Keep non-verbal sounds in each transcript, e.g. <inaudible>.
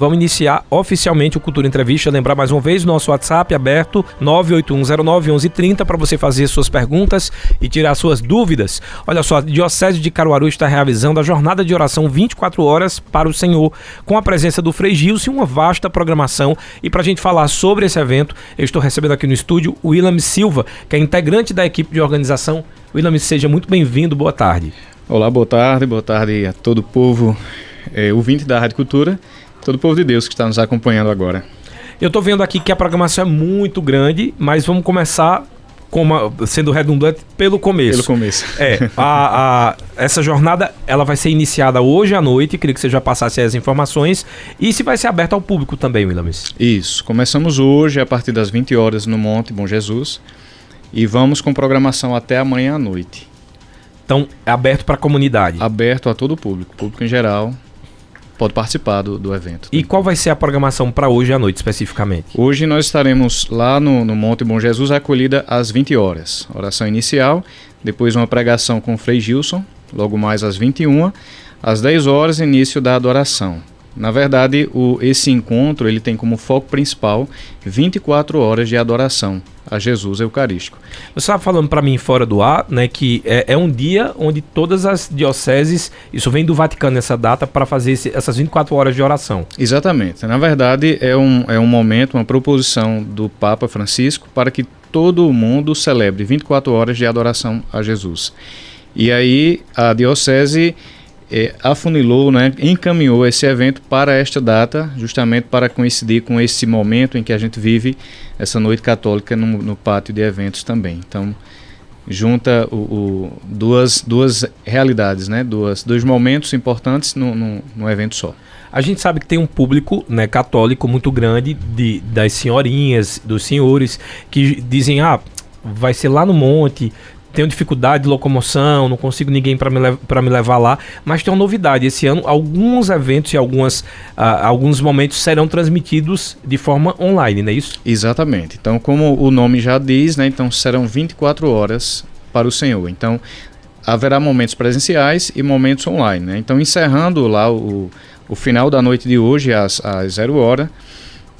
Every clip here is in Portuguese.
Vamos iniciar oficialmente o Cultura Entrevista. Lembrar mais uma vez, nosso WhatsApp aberto 981091130 para você fazer suas perguntas e tirar suas dúvidas. Olha só, a Diocese de Caruaru está realizando a jornada de oração 24 horas para o Senhor, com a presença do Frei Gilson e uma vasta programação. E para a gente falar sobre esse evento, eu estou recebendo aqui no estúdio o William Silva, que é integrante da equipe de organização. William, seja muito bem-vindo. Boa tarde. Olá, boa tarde. Boa tarde a todo o povo é, ouvinte da Rádio Cultura todo o povo de Deus que está nos acompanhando agora. Eu estou vendo aqui que a programação é muito grande, mas vamos começar como, sendo redundante pelo começo. Pelo começo. É, a, a, essa jornada ela vai ser iniciada hoje à noite, queria que você já passasse as informações, e se vai ser aberta ao público também, Williams. Isso, começamos hoje a partir das 20 horas no Monte Bom Jesus, e vamos com programação até amanhã à noite. Então, é aberto para a comunidade? Aberto a todo o público, público em geral, pode participar do, do evento. E qual vai ser a programação para hoje à noite especificamente? Hoje nós estaremos lá no, no Monte Bom Jesus, acolhida às 20 horas. Oração inicial, depois uma pregação com o Frei Gilson, logo mais às 21 às 10 horas, início da adoração. Na verdade, o, esse encontro ele tem como foco principal 24 horas de adoração a Jesus Eucarístico. Você estava falando para mim fora do ar, né, que é, é, um dia onde todas as dioceses, isso vem do Vaticano essa data, para fazer esse, essas 24 horas de oração. Exatamente. Na verdade, é um, é um momento, uma proposição do Papa Francisco para que todo o mundo celebre 24 horas de adoração a Jesus. E aí a diocese é, afunilou, né, encaminhou esse evento para esta data, justamente para coincidir com esse momento em que a gente vive essa noite católica no, no pátio de eventos também. Então, junta o, o, duas, duas realidades, né, duas, dois momentos importantes no, no, no evento só. A gente sabe que tem um público né, católico muito grande de, das senhorinhas, dos senhores, que dizem: ah, vai ser lá no monte, tenho dificuldade de locomoção, não consigo ninguém para me, me levar lá, mas tem uma novidade. Esse ano, alguns eventos e algumas, uh, alguns momentos serão transmitidos de forma online, não é isso? Exatamente. Então, como o nome já diz, né, então serão 24 horas para o Senhor. Então, haverá momentos presenciais e momentos online. Né? Então, encerrando lá o, o final da noite de hoje, às, às zero hora,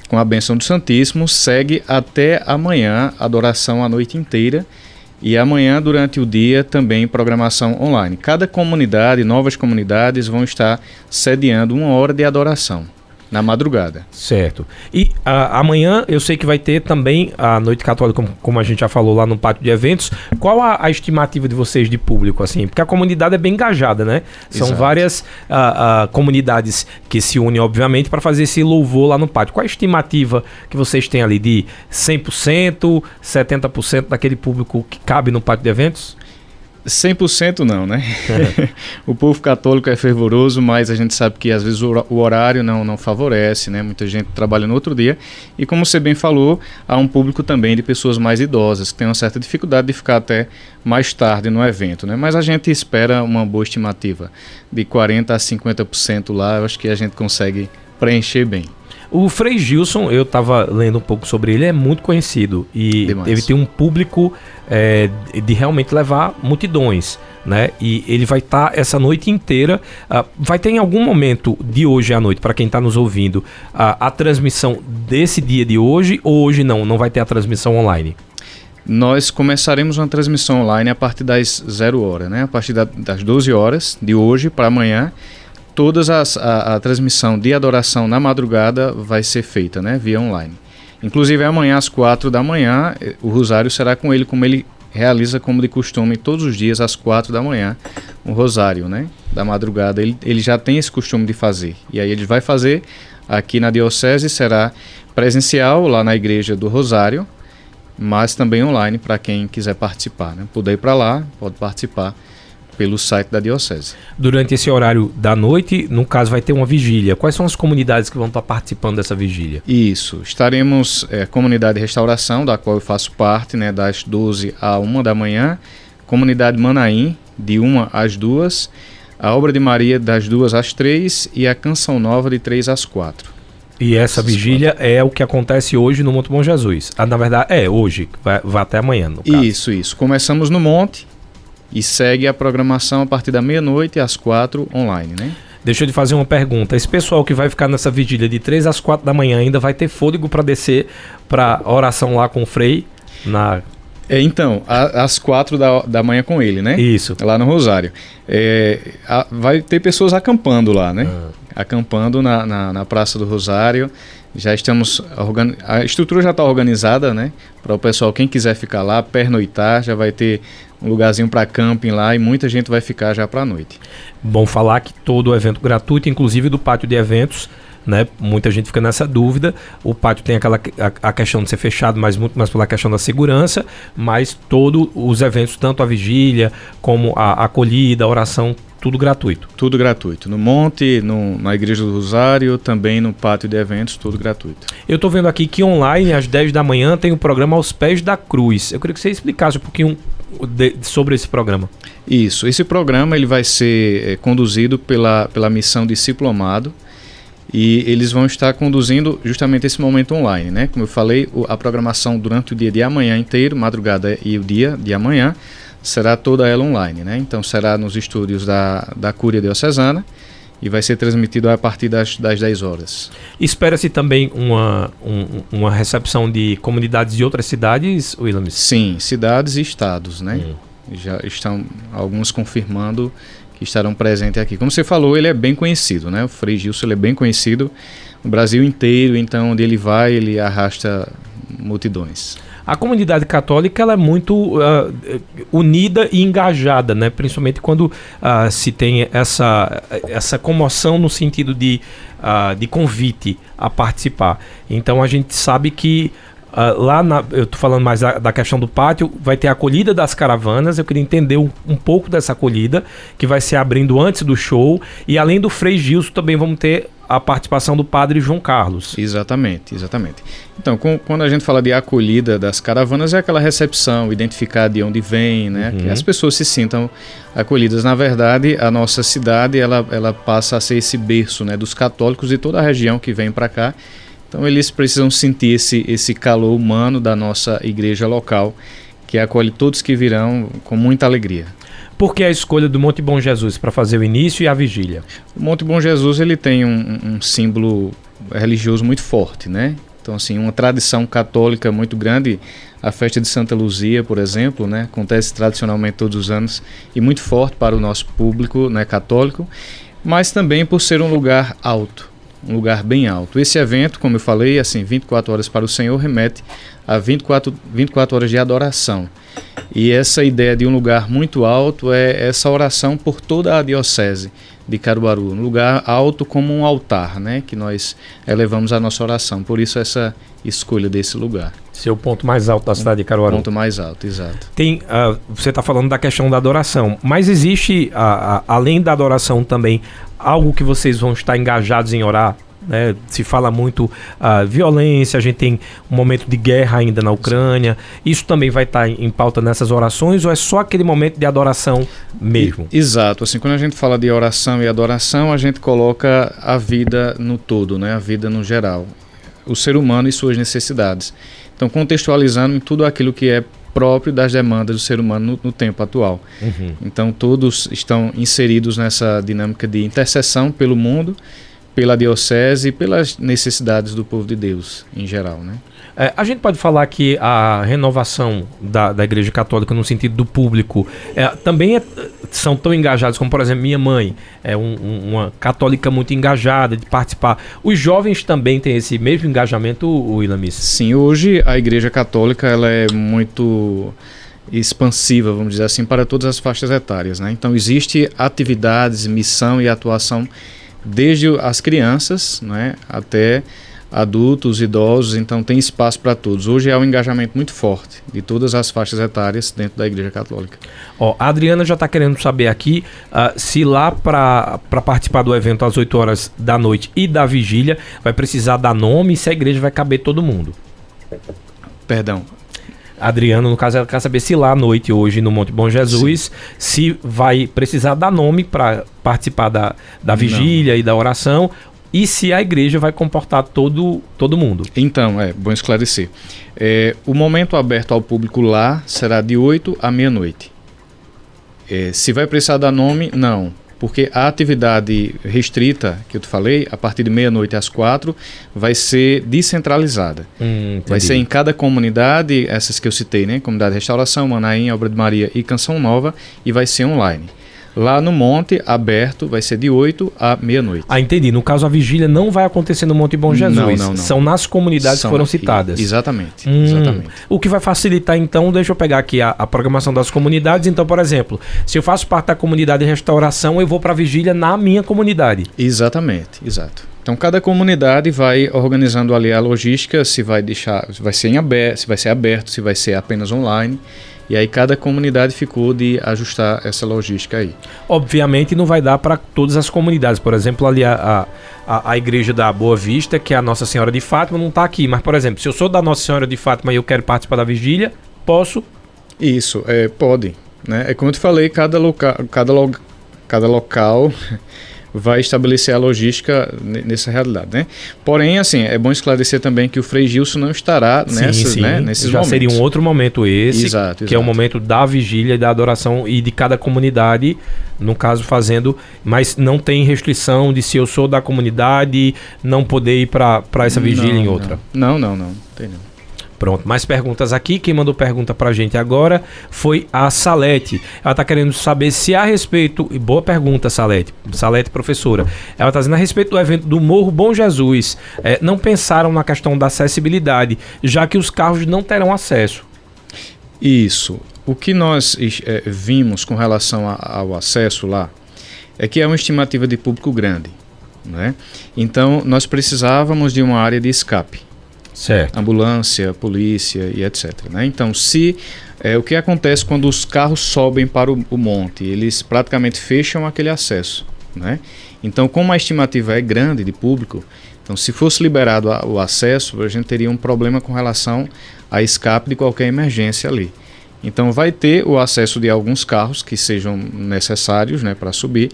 com a benção do Santíssimo, segue até amanhã a adoração a noite inteira e amanhã, durante o dia, também programação online. Cada comunidade, novas comunidades, vão estar sediando uma hora de adoração na madrugada. Certo. E a, amanhã eu sei que vai ter também a Noite Católica, como, como a gente já falou lá no pátio de eventos. Qual a, a, estimativa de vocês de público, assim? Porque a comunidade é bem engajada, né? São Exato. várias a, comunidades que se unem, obviamente, para fazer esse louvor lá no pátio. Qual a estimativa que vocês têm ali de 100%, 70% daquele público que cabe no pátio de eventos? 100% não, né? <laughs> o povo católico é fervoroso, mas a gente sabe que às vezes o horário não, não favorece, né? Muita gente trabalha no outro dia. E como você bem falou, há um público também de pessoas mais idosas, que tem uma certa dificuldade de ficar até mais tarde no evento, né? Mas a gente espera uma boa estimativa de 40% a 50% lá, eu acho que a gente consegue preencher bem. O Frei Gilson, eu estava lendo um pouco sobre ele, é muito conhecido e Demais. ele tem um público é, de realmente levar multidões. Né? E ele vai estar tá essa noite inteira. Uh, vai ter em algum momento de hoje à noite, para quem está nos ouvindo, uh, a transmissão desse dia de hoje, ou hoje não? Não vai ter a transmissão online? Nós começaremos uma transmissão online a partir das 0 horas, né? A partir da, das 12 horas de hoje para amanhã todas as, a, a, transmissão de adoração na madrugada vai ser feita, né, via online. Inclusive amanhã às quatro da manhã eh, o rosário será com ele como ele realiza como de costume todos os dias às quatro da manhã o rosário, né, da madrugada. Ele, ele já tem esse costume de fazer e aí ele vai fazer aqui na diocese será presencial lá na igreja do Rosário, mas também online para quem quiser participar, né? Puder ir para lá, pode participar pelo site da Diocese. Durante esse horário da noite, no caso, vai ter uma vigília. Quais são as comunidades que vão estar participando dessa vigília? Isso. Estaremos, é, Comunidade de Restauração, da qual eu faço parte, né, das 12 a 1 da manhã. Comunidade Manaim, de 1 às 2. A Obra de Maria, das 2 às 3. E a Canção Nova, de 3 às 4. E essa vigília é o que acontece hoje no Monte Bom Jesus. Ah, na verdade, é hoje, vai, vai até amanhã. Isso, isso. Começamos no Monte, e segue a programação a partir da meia-noite às quatro online, né? Deixa eu te fazer uma pergunta. Esse pessoal que vai ficar nessa vigília de 3 às 4 da manhã ainda vai ter fôlego para descer para oração lá com o Frei na é, então, a, às quatro da, da manhã com ele, né? Isso. Lá no Rosário. É, a, vai ter pessoas acampando lá, né? Ah. Acampando na, na, na, Praça do Rosário. Já estamos. A estrutura já está organizada, né? Para o pessoal, quem quiser ficar lá, pernoitar, já vai ter um lugarzinho para camping lá e muita gente vai ficar já para a noite. Bom falar que todo o evento gratuito, inclusive do pátio de eventos, né? Muita gente fica nessa dúvida. O pátio tem aquela a, a, questão de ser fechado, mas muito mais pela questão da segurança, mas todos os eventos, tanto a vigília como a, a acolhida, a oração, tudo gratuito. Tudo gratuito. No Monte, no, na Igreja do Rosário, também no pátio de eventos, tudo gratuito. Eu estou vendo aqui que online, às 10 da manhã, tem o programa Aos Pés da Cruz. Eu queria que você explicasse um pouquinho de, sobre esse programa. Isso. Esse programa ele vai ser é, conduzido pela, pela missão Disciplomado e eles vão estar conduzindo justamente esse momento online, né? Como eu falei, a programação durante o dia de amanhã inteiro, madrugada e o dia de amanhã, será toda ela online, né? Então será nos estúdios da, da Cúria Diocesana e vai ser transmitido a partir das, das 10 horas. Espera-se também uma, um, uma recepção de comunidades de outras cidades, Williams? Sim, cidades e estados, né? Hum. Já estão alguns confirmando que estarão presentes aqui. Como você falou, ele é bem conhecido, né? O Frei Gilson ele é bem conhecido no Brasil inteiro, então onde ele vai, ele arrasta multidões. A comunidade católica ela é muito uh, unida e engajada, né? principalmente quando uh, se tem essa, essa comoção no sentido de, uh, de convite a participar. Então a gente sabe que Uh, lá na, eu estou falando mais da, da, questão do pátio, vai ter a acolhida das caravanas. Eu queria entender um, um, pouco dessa acolhida, que vai ser abrindo antes do show. E além do Frei Gilson, também vamos ter a participação do padre João Carlos. Exatamente, exatamente. Então, com, quando a gente fala de acolhida das caravanas, é aquela recepção, identificar de onde vem, né? Uhum. Que as pessoas se sintam acolhidas. Na verdade, a nossa cidade, ela, ela passa a ser esse berço, né? Dos católicos de toda a região que vem para cá então eles precisam sentir esse, esse calor humano da nossa igreja local, que acolhe todos que virão com muita alegria. Por que a escolha do Monte Bom Jesus para fazer o início e a vigília? O Monte Bom Jesus ele tem um, um símbolo religioso muito forte, né? Então, assim, uma tradição católica muito grande. A festa de Santa Luzia, por exemplo, né, acontece tradicionalmente todos os anos e muito forte para o nosso público né, católico, mas também por ser um lugar alto um lugar bem alto. Esse evento, como eu falei, assim, 24 horas para o Senhor remete a 24, 24 horas de adoração. E essa ideia de um lugar muito alto é essa oração por toda a diocese de Caruaru, um lugar alto como um altar, né, que nós elevamos a nossa oração. Por isso essa escolha desse lugar. Seu ponto mais alto da cidade de Caruaru. Ponto mais alto, exato. Tem, uh, você está falando da questão da adoração, mas existe, uh, uh, além da adoração também, algo que vocês vão estar engajados em orar? Né? Se fala muito uh, violência, a gente tem um momento de guerra ainda na Ucrânia. Isso também vai estar em pauta nessas orações ou é só aquele momento de adoração mesmo? E, exato. Assim, quando a gente fala de oração e adoração, a gente coloca a vida no todo, né? a vida no geral. O ser humano e suas necessidades. Então, contextualizando tudo aquilo que é próprio das demandas do ser humano no, no tempo atual. Uhum. Então, todos estão inseridos nessa dinâmica de intercessão pelo mundo, pela diocese e pelas necessidades do povo de Deus em geral, né? É, a gente pode falar que a renovação da, da Igreja Católica no sentido do público é, também é, são tão engajados como, por exemplo, minha mãe é um, um, uma católica muito engajada de participar. Os jovens também têm esse mesmo engajamento, Willamis? Sim, hoje a Igreja Católica ela é muito expansiva, vamos dizer assim, para todas as faixas etárias. Né? Então, existe atividades, missão e atuação desde as crianças né, até adultos, idosos, então tem espaço para todos. Hoje é um engajamento muito forte de todas as faixas etárias dentro da Igreja Católica. Ó, a Adriana já está querendo saber aqui uh, se lá para participar do evento às 8 horas da noite e da vigília vai precisar dar nome e se a igreja vai caber todo mundo. Perdão. Adriana, no caso, ela quer saber se lá à noite, hoje, no Monte Bom Jesus, Sim. se vai precisar dar nome para participar da, da vigília Não. e da oração e se a igreja vai comportar todo, todo mundo. Então, é bom esclarecer. É, o momento aberto ao público lá será de 8 à meia-noite. É, se vai precisar dar nome, não. Porque a atividade restrita, que eu te falei, a partir de meia-noite às quatro, vai ser descentralizada. Hum, vai ser em cada comunidade, essas que eu citei, né? Comunidade Restauração, Manaim, Obra de Maria e Canção Nova, e vai ser online. Lá no Monte, aberto, vai ser de 8 à meia-noite. Ah, entendi. No caso, a vigília não vai acontecer no Monte Bom Jesus. Não, não, não. São nas comunidades São que foram citadas. Exatamente, Hum, exatamente. O que vai facilitar, então, deixa eu pegar aqui a, a programação das comunidades. Então, por exemplo, se eu faço parte da comunidade de restauração, eu vou para a vigília na minha comunidade. Exatamente, exato. Então cada comunidade vai organizando ali a logística, se vai deixar, se vai ser em aberto, se vai ser aberto, se vai ser apenas online. E aí cada comunidade ficou de ajustar essa logística aí. Obviamente, não vai dar para todas as comunidades. Por exemplo, ali a, a, a- a igreja da Boa Vista, que é a Nossa Senhora de Fátima, não está aqui. Mas, por exemplo, se eu sou da Nossa Senhora de Fátima e eu quero participar da vigília, posso. Isso, é, pode. Né? É como eu te falei, cada, loca cada, lo cada local <laughs> vai estabelecer a logística ne- nessa realidade. Né? Porém, assim, é bom esclarecer também que o Frei Gilson não estará nessas, Né, nesses Já momentos. seria um outro momento esse, Exato, que é o exato. momento da vigília e da adoração e de cada comunidade, no caso fazendo, mas não tem restrição de se eu sou da comunidade não poder ir para essa vigília Não, em não. outra. Não, não, não. Tem não. Pronto, mais perguntas aqui. Quem mandou pergunta pra gente agora foi a Salete. Ela tá querendo saber se a respeito. e Boa pergunta, Salete. Salete, professora. Ela tá dizendo a respeito do evento do Morro Bom Jesus. eh, não pensaram na questão da acessibilidade, já que os carros não terão acesso. Isso. O que nós eh, vimos com relação a- ao acesso lá é que é uma estimativa de público grande. Né? Então, nós precisávamos de uma área de escape. Certo. ambulância, polícia e etc. né? Então, se é, o que acontece quando os carros sobem para o, o monte, eles praticamente fecham aquele acesso, né? Então, como a estimativa é grande de público, então se fosse liberado a- o acesso, a gente teria um problema com relação a escape de qualquer emergência ali. Então, vai ter o acesso de alguns carros que sejam necessários, né, para subir,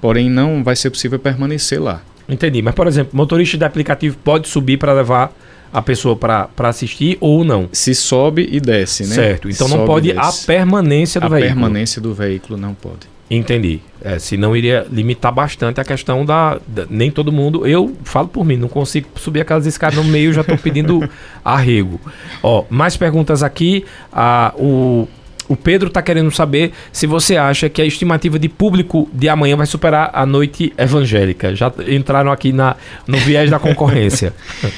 porém não vai ser possível permanecer lá. Entendi. Mas, por exemplo, motorista de aplicativo pode subir para levar a pessoa para assistir ou não? Se sobe e desce, né? Certo. Então não Sobe e pode a permanência do a veículo. permanência do veículo não pode. Entendi. É, senão iria limitar bastante a questão da, da- Nem todo mundo. Eu falo por mim, não consigo subir aquelas escadas no meio, já estou pedindo <laughs> arrego. Ó, mais perguntas aqui. Ah, o, o Pedro está querendo saber se você acha que a estimativa de público de amanhã vai superar a noite evangélica. Já entraram aqui na, no viés da concorrência. <laughs>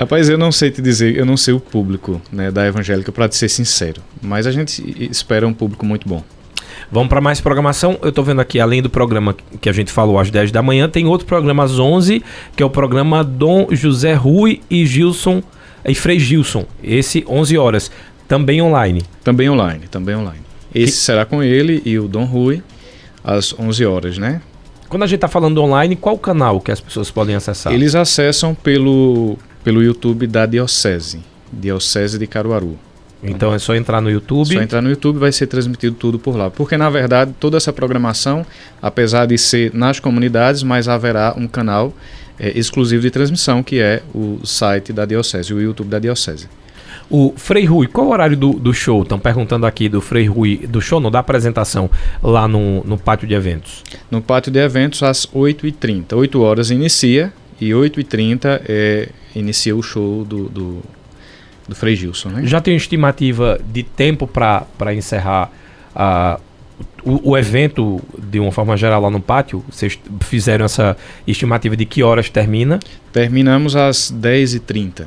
Rapaz, eu não sei te dizer, eu não sei o público né, da evangélica, para ser sincero. Mas a gente espera um público muito bom. Vamos para mais programação. Eu tô vendo aqui, além do programa que a gente falou às 10 da manhã, tem outro programa às 11, que é o programa Dom José Rui e Gilson e Frei Gilson. Esse 11 horas, também online. Também online, também online. Esse será com ele e o Dom Rui, às 11 horas, né? Quando a gente tá falando online, qual canal que as pessoas podem acessar? Eles acessam pelo, pelo YouTube da Diocese, Diocese de Caruaru. Então é só entrar no YouTube. Só entrar no YouTube vai ser transmitido tudo por lá. Porque, na verdade, toda essa programação, apesar de ser nas comunidades, mas haverá um canal eh, exclusivo de transmissão, que é o site da Diocese, o YouTube da Diocese. O Frei Rui, qual o horário do, do show? Estão perguntando aqui do Frei Rui, do show, não da apresentação, lá no, no pátio de eventos. No pátio de eventos, às 8h30. 8 horas inicia e 8h30 é, inicia o show do, do, do Frei Gilson, né? Já tem estimativa de tempo para encerrar a, o, o evento de uma forma geral lá no pátio? Vocês fizeram essa estimativa de que horas termina? Terminamos às 10h30.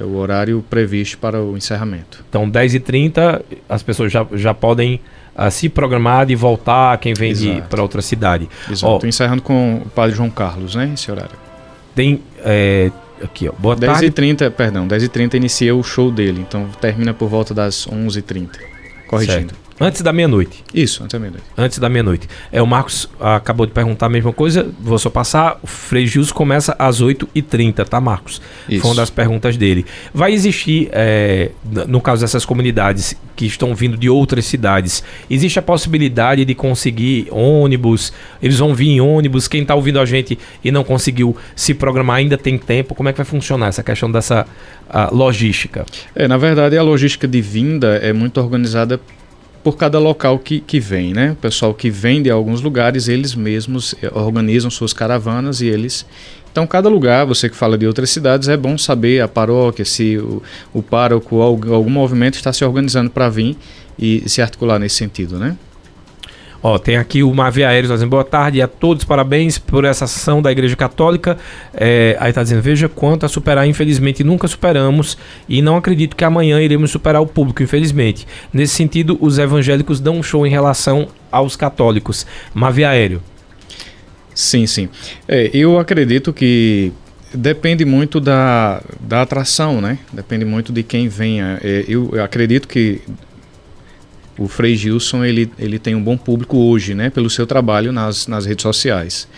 É o horário previsto para o encerramento. Então, 10h30, as pessoas já, já podem ah, se programar de voltar, quem vem para outra cidade. Exato. Ó. Estou encerrando com o Padre João Carlos, né? Esse horário. Tem. é, aqui, ó. Boa tarde. 10h30, perdão, 10h30 inicia o show dele, então termina por volta das 11h30. Corrigindo. Certo. Antes da meia-noite. Isso, até meia-noite. Antes da meia-noite. É, o Marcos ah, acabou de perguntar a mesma coisa. Vou só passar. O Frei Gilson começa às 8h30, tá, Marcos? Isso. Foi uma das perguntas dele. Vai existir, é, no caso dessas comunidades que estão vindo de outras cidades, existe a possibilidade de conseguir ônibus? Eles vão vir em ônibus? Quem está ouvindo a gente e não conseguiu se programar ainda tem tempo? Como é que vai funcionar essa questão dessa logística? É, na verdade, a logística de vinda é muito organizada por cada local que, que vem, né? O pessoal que vem de alguns lugares, eles mesmos eh, organizam suas caravanas e eles então, cada lugar, você que fala de outras cidades, é bom saber a paróquia, se o, o pároco, algum, algum movimento está se organizando para vir e se articular nesse sentido, né? Ó, tem aqui o Mavi Aéreos dizendo boa tarde a todos, parabéns por essa ação da Igreja Católica. É, aí tá dizendo, veja quanto a superar, infelizmente nunca superamos e não acredito que amanhã iremos superar o público, infelizmente. Nesse sentido, os evangélicos dão um show em relação aos católicos. Mavi Aéreo. Sim, sim. É, eu acredito que depende muito da, da atração, né? Depende muito de quem venha. É, eu acredito que o Frei Gilson ele, ele tem um bom público hoje, né, pelo seu trabalho nas, nas redes sociais.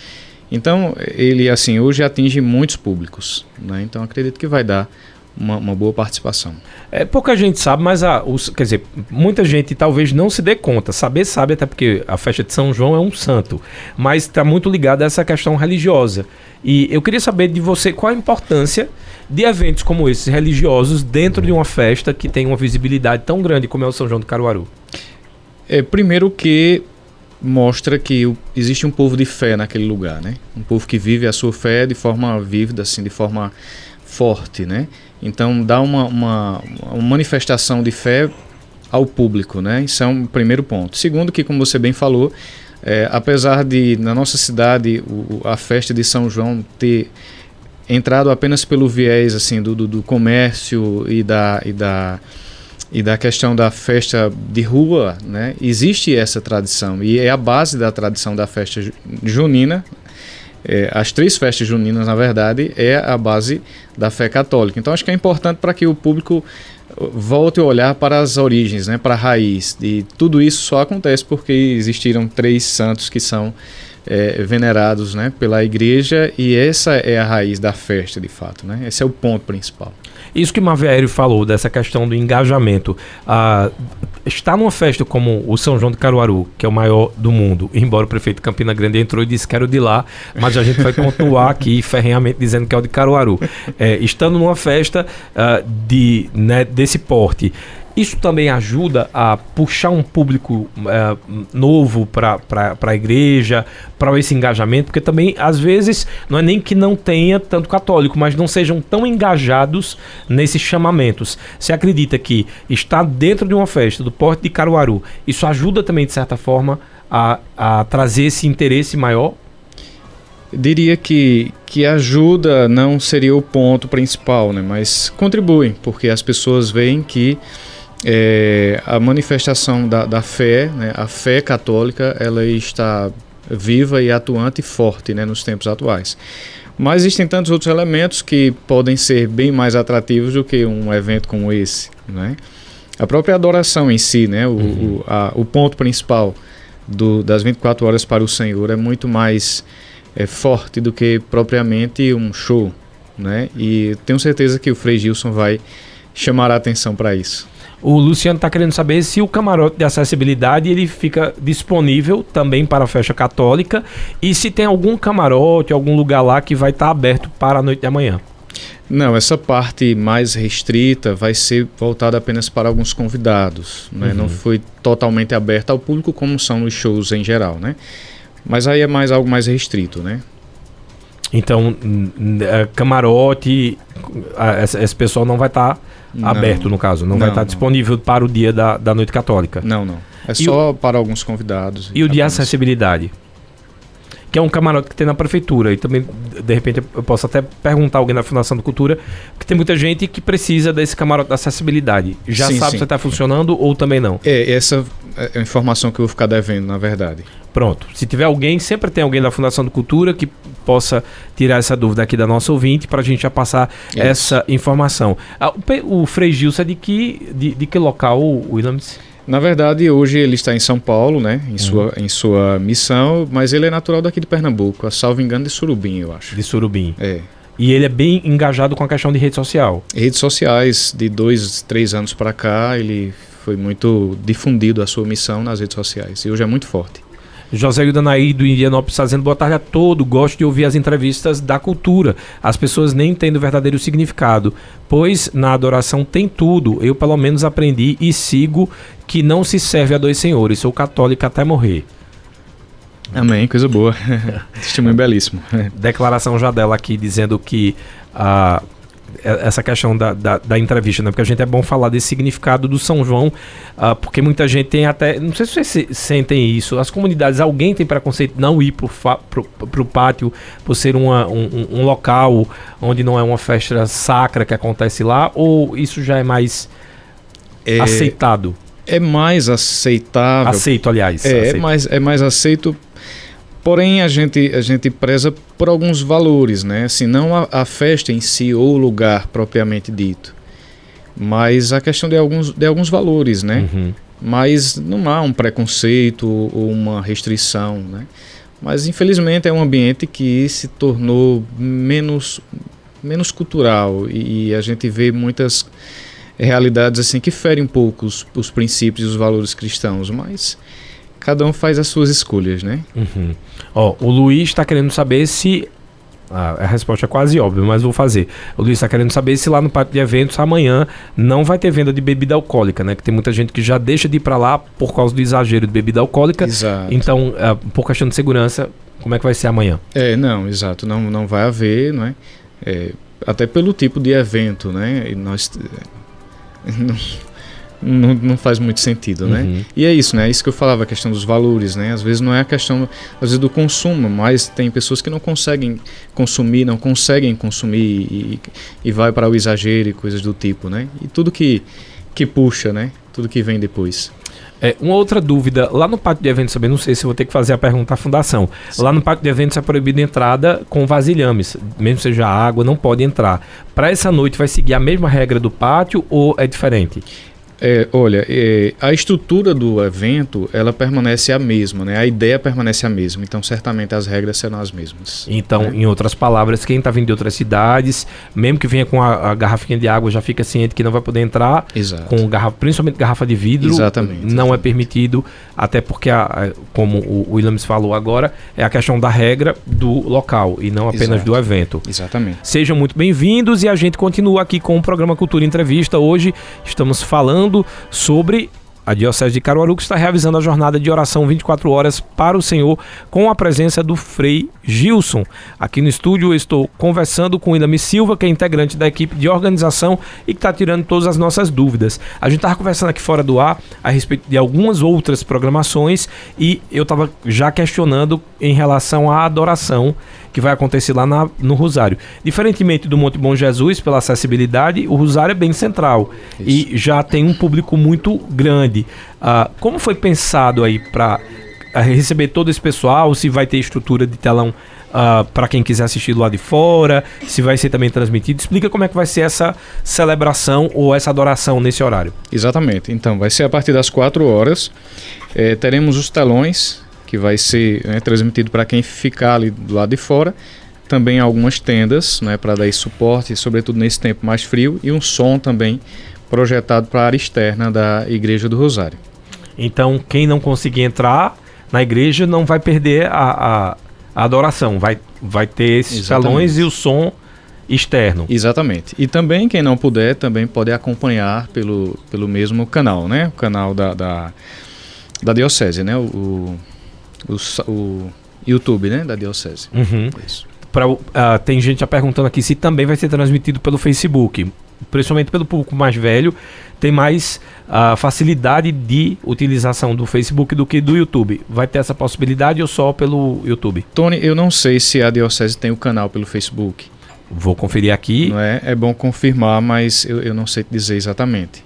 Então, ele assim hoje atinge muitos públicos, né? Então, acredito que vai dar uma, uma, boa participação. É, pouca gente sabe, mas a, os, quer dizer, muita gente talvez não se dê conta. Saber sabe, até porque a festa de São João é um santo, mas está muito ligado a essa questão religiosa. E eu queria saber de você qual a importância de eventos como esses religiosos dentro de uma festa que tem uma visibilidade tão grande como é o São João do Caruaru. É, primeiro que mostra que existe um povo de fé naquele lugar, né? Um povo que vive a sua fé de forma vívida, assim, de forma forte, né? Então dá uma, uma, uma manifestação de fé ao público, né? Isso é um primeiro ponto. Segundo que, como você bem falou, é, apesar de na nossa cidade o, a festa de São João ter entrado apenas pelo viés assim do, do, do comércio e da, e da e da questão da festa de rua, né, existe essa tradição e é a base da tradição da festa junina. É, as três festas juninas, na verdade, é a base da fé católica. Então, acho que é importante para que o público uh, volte a olhar para as origens, né, para a raiz. E tudo isso só acontece porque existiram três santos que são é, venerados né, pela igreja e essa é a raiz da festa, de fato. Né? Esse é o ponto principal. Isso que Mavieri falou, dessa questão do engajamento. Ah, está numa festa como o São João de Caruaru, que é o maior do mundo, embora o prefeito Campina Grande entrou e disse que era o de lá, mas a gente vai continuar aqui <laughs> ferrenhamente dizendo que é o de Caruaru. É, estando numa festa ah, de, né, desse porte, isso também ajuda a puxar um público é, novo para a igreja, para esse engajamento, porque também, às vezes, não é nem que não tenha tanto católico, mas não sejam tão engajados nesses chamamentos. Você acredita que estar dentro de uma festa do Porto de Caruaru, isso ajuda também, de certa forma, a, a trazer esse interesse maior? Diria que, que ajuda não seria o ponto principal, né? mas contribui, porque as pessoas veem que é, a manifestação da, da fé, né, a fé católica, ela está viva e atuante e forte né, nos tempos atuais. Mas existem tantos outros elementos que podem ser bem mais atrativos do que um evento como esse. Né? A própria adoração em si, né, o, uhum. o, a, o ponto principal do, das 24 horas para o Senhor é muito mais é, forte do que propriamente um show. Né? E tenho certeza que o Frei Gilson vai chamar a atenção para isso. O Luciano está querendo saber se o camarote de acessibilidade ele fica disponível também para a festa católica e se tem algum camarote, algum lugar lá que vai estar tá aberto para a noite de amanhã. Não, essa parte mais restrita vai ser voltada apenas para alguns convidados, né? Uhum. não foi totalmente aberta ao público como são os shows em geral, né? Mas aí é mais algo mais restrito, né? Então, é, camarote, esse pessoal não vai estar tá aberto, no caso. Não, não vai estar disponível para o dia da, da noite católica. Não, não. É e só o, para alguns convidados. E o de acessibilidade? Que é um camarote que tem na prefeitura. E também, de repente, eu posso até perguntar alguém da Fundação de Cultura, que tem muita gente que precisa desse camarote da acessibilidade. Já sim, sabe sim. se está funcionando ou também não? É, essa é a informação que eu vou ficar devendo, na verdade. Pronto. Se tiver alguém, sempre tem alguém da Fundação de Cultura que possa tirar essa dúvida aqui da nossa ouvinte para a gente já passar Isso. essa informação. Ah, o, o Frei Gilson é de que, de, de que local, Williams? Na verdade, hoje ele está em São Paulo, né, em, uhum. sua, em sua missão, mas ele é natural daqui de Pernambuco, a salvo engano de Surubim, eu acho. De Surubim. É. E ele é bem engajado com a questão de rede social. Redes sociais, de dois, três anos para cá, ele foi muito difundido a sua missão nas redes sociais e hoje é muito forte. José Ildanaí do Indianópolis dizendo boa tarde a todo. Gosto de ouvir as entrevistas da cultura. As pessoas nem entendem o verdadeiro significado, pois na adoração tem tudo. Eu, pelo menos, aprendi e sigo que não se serve a dois senhores. Sou católica até morrer. Amém, coisa boa. <laughs> Testemunho belíssimo. Declaração já dela aqui dizendo que a. É, essa questão da, da, da, entrevista, né? Porque a gente é bom falar desse significado do São João, uh, porque muita gente tem até. Não sei se vocês sentem isso. As comunidades, alguém tem preconceito não ir pro, fa, pro, pro pátio por ser uma, um, um, local onde não é uma festa sacra que acontece lá, ou isso já é mais é, aceitado? É mais aceitável. Aceito, aliás. É, é aceito. é, mais, é mais aceito Porém, a gente, a gente preza por alguns valores, né? Assim, não a, a festa em si ou o lugar propriamente dito, mas a questão de alguns, de alguns valores, né? Uhum. Mas não há um preconceito ou uma restrição, né? Mas infelizmente é um ambiente que se tornou menos, menos cultural e a gente vê muitas realidades assim que ferem um pouco os, os princípios e os valores cristãos, mas cada um faz as suas escolhas, né? Uhum. Ó, o Luiz está querendo saber se. Ah, a resposta é quase óbvia, mas vou fazer. O Luiz está querendo saber se lá no parque de eventos amanhã não vai ter venda de bebida alcoólica, né? Que tem muita gente que já deixa de ir para lá por causa do exagero de bebida alcoólica. Exato. Então, ah, por questão de segurança, como é que vai ser amanhã? É, não, exato. Não, não vai haver, não é? é até pelo tipo de evento, né? E nós. <laughs> Não, não, faz muito sentido, né? Uhum. E é isso, né? É isso que eu falava, a questão dos valores, né? Às vezes não é a questão, às vezes do consumo, mas tem pessoas que não conseguem consumir, não conseguem consumir e, e vai para o exagero e coisas do tipo, né? E tudo que, que puxa, né? Tudo que vem depois. É, uma outra dúvida, lá no pátio de eventos também, não sei se vou ter que fazer a pergunta à fundação. Sim. Lá no pátio de eventos é proibida entrada com vasilhames, mesmo seja água, não pode entrar. Para essa noite vai seguir a mesma regra do pátio ou é diferente? É, olha, é, a estrutura do evento ela permanece a mesma, né? A ideia permanece a mesma. Então, certamente as regras serão as mesmas. Então, né? em outras palavras, quem está vindo de outras cidades, mesmo que venha com a, a, garrafinha de água, já fica ciente que não vai poder entrar. Exato. Com garrafa, principalmente garrafa de vidro. Exatamente. Não é exatamente. é permitido, até porque, a, como o Williams falou agora, é a questão da regra do local e não apenas Exato. do evento. Exatamente. Sejam muito bem-vindos e a gente continua aqui com o programa Cultura Entrevista. Hoje estamos falando falando sobre a Diocese de Caruaru está realizando a jornada de oração 24 horas para o Senhor com a presença do Frei Gilson. Aqui no estúdio estou conversando com Ilami Silva, que é integrante da equipe de organização e que está tirando todas as nossas dúvidas. A gente estava conversando aqui fora do ar a respeito de algumas outras programações e eu estava já questionando em relação à adoração que vai acontecer lá na, no Rosário. Diferentemente do Monte Bom Jesus, pela acessibilidade, o Rosário é bem central Isso. e já tem um público muito grande. Uh, como foi pensado aí para uh, receber todo esse pessoal? Se vai ter estrutura de telão ah, para quem quiser assistir lá de fora? Se vai ser também transmitido? Explica como é que vai ser essa celebração ou essa adoração nesse horário. Exatamente. Então, vai ser a partir das 4 horas. É, teremos os telões que vai ser né, transmitido para quem ficar ali do lado de fora. Também algumas tendas né, para dar suporte, sobretudo nesse tempo mais frio, e um som também projetado para a área externa da Igreja do Rosário. Então, quem não conseguir entrar na igreja não vai perder a, a, a adoração, vai, vai ter esses Exatamente. salões e o som externo. Exatamente. E também quem não puder também pode acompanhar pelo, pelo mesmo canal, né? O canal da, da, da diocese, né? O, o, o YouTube, né, da Diocese. Uhum. Isso. Pra, uh, tem gente já perguntando aqui se também vai ser transmitido pelo Facebook. Principalmente pelo público mais velho, tem mais uh, facilidade de utilização do Facebook do que do YouTube. Vai ter essa possibilidade ou só pelo YouTube? Tony, eu não sei se a Diocese tem o canal pelo Facebook. Vou conferir aqui. Não é? é bom confirmar, mas eu, eu não sei dizer exatamente.